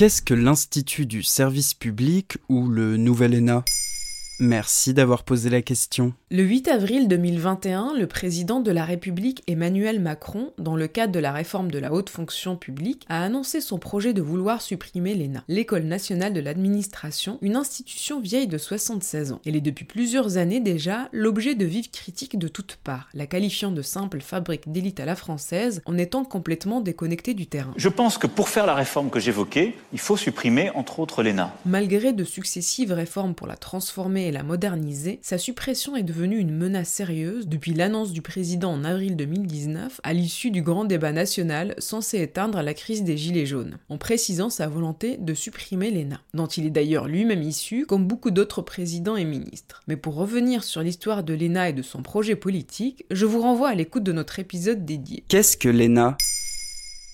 Qu'est-ce que l'Institut du service public ou le Nouvel ENA Merci d'avoir posé la question. Le 8 avril 2021, le président de la République Emmanuel Macron, dans le cadre de la réforme de la haute fonction publique, a annoncé son projet de vouloir supprimer l'ENA, l'École nationale de l'administration, une institution vieille de 76 ans. Elle est depuis plusieurs années déjà l'objet de vives critiques de toutes parts, la qualifiant de simple fabrique d'élite à la française en étant complètement déconnectée du terrain. Je pense que pour faire la réforme que j'évoquais, il faut supprimer entre autres l'ENA. Malgré de successives réformes pour la transformer la moderniser, sa suppression est devenue une menace sérieuse depuis l'annonce du président en avril 2019 à l'issue du grand débat national censé éteindre la crise des Gilets jaunes, en précisant sa volonté de supprimer l'ENA, dont il est d'ailleurs lui-même issu, comme beaucoup d'autres présidents et ministres. Mais pour revenir sur l'histoire de l'ENA et de son projet politique, je vous renvoie à l'écoute de notre épisode dédié. Qu'est-ce que l'ENA?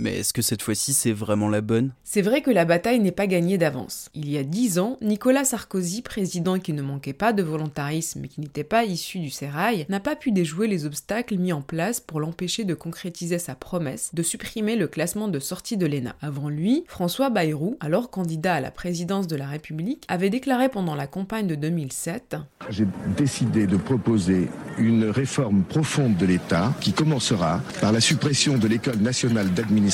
Mais est-ce que cette fois-ci c'est vraiment la bonne? C'est vrai que la bataille n'est pas gagnée d'avance. Il y a dix ans, Nicolas Sarkozy, président qui ne manquait pas de volontarisme et qui n'était pas issu du sérail, n'a pas pu déjouer les obstacles mis en place pour l'empêcher de concrétiser sa promesse de supprimer le classement de sortie de l'ENA. Avant lui, François Bayrou, alors candidat à la présidence de la République, avait déclaré pendant la campagne de 2007 J'ai décidé de proposer une réforme profonde de l'État qui commencera par la suppression de l'École nationale d'administration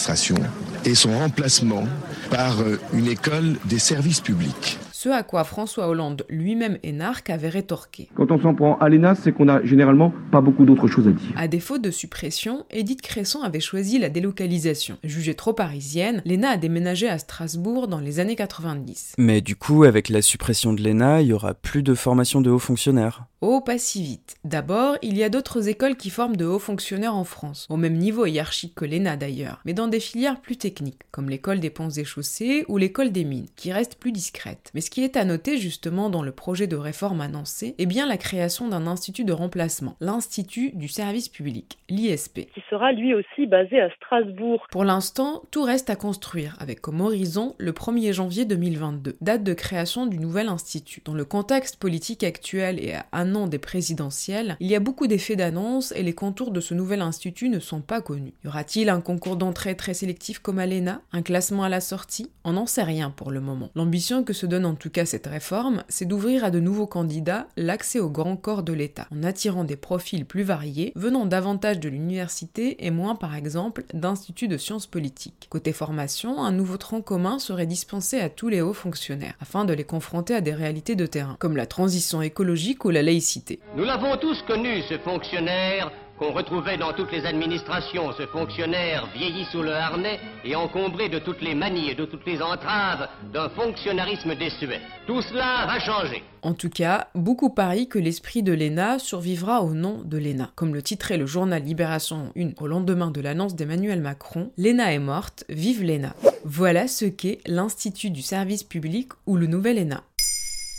et son remplacement par euh, une école des services publics. Ce à quoi François Hollande, lui-même énarque, avait rétorqué. Quand on s'en prend à l'ENA, c'est qu'on a généralement pas beaucoup d'autres choses à dire. À défaut de suppression, Édith Cresson avait choisi la délocalisation. Jugée trop parisienne, l'ENA a déménagé à Strasbourg dans les années 90. Mais du coup, avec la suppression de l'ENA, il y aura plus de formation de hauts fonctionnaires. Oh, pas si vite. D'abord, il y a d'autres écoles qui forment de hauts fonctionnaires en France, au même niveau hiérarchique que l'ENA d'ailleurs, mais dans des filières plus techniques, comme l'école des ponts et chaussées ou l'école des mines, qui restent plus discrètes. Mais ce qui est à noter justement dans le projet de réforme annoncé est bien la création d'un institut de remplacement, l'Institut du service public, l'ISP. Qui sera lui aussi basé à Strasbourg. Pour l'instant, tout reste à construire, avec comme horizon le 1er janvier 2022, date de création du nouvel institut. Dans le contexte politique actuel et à un des présidentielles, il y a beaucoup d'effets d'annonce et les contours de ce nouvel institut ne sont pas connus. Y aura-t-il un concours d'entrée très sélectif comme à l'ENA? Un classement à la sortie? On n'en sait rien pour le moment. L'ambition que se donne en tout cas cette réforme, c'est d'ouvrir à de nouveaux candidats l'accès au grand corps de l'État, en attirant des profils plus variés, venant davantage de l'université et moins par exemple d'instituts de sciences politiques. Côté formation, un nouveau tronc commun serait dispensé à tous les hauts fonctionnaires, afin de les confronter à des réalités de terrain, comme la transition écologique ou la laïcité. Nous l'avons tous connu, ce fonctionnaire qu'on retrouvait dans toutes les administrations, ce fonctionnaire vieilli sous le harnais et encombré de toutes les manies et de toutes les entraves d'un fonctionnarisme désuet. Tout cela va changer. En tout cas, beaucoup parient que l'esprit de l'ENA survivra au nom de l'ENA. Comme le titrait le journal Libération 1 au lendemain de l'annonce d'Emmanuel Macron, l'ENA est morte, vive l'ENA. Voilà ce qu'est l'Institut du service public ou le nouvel ENA.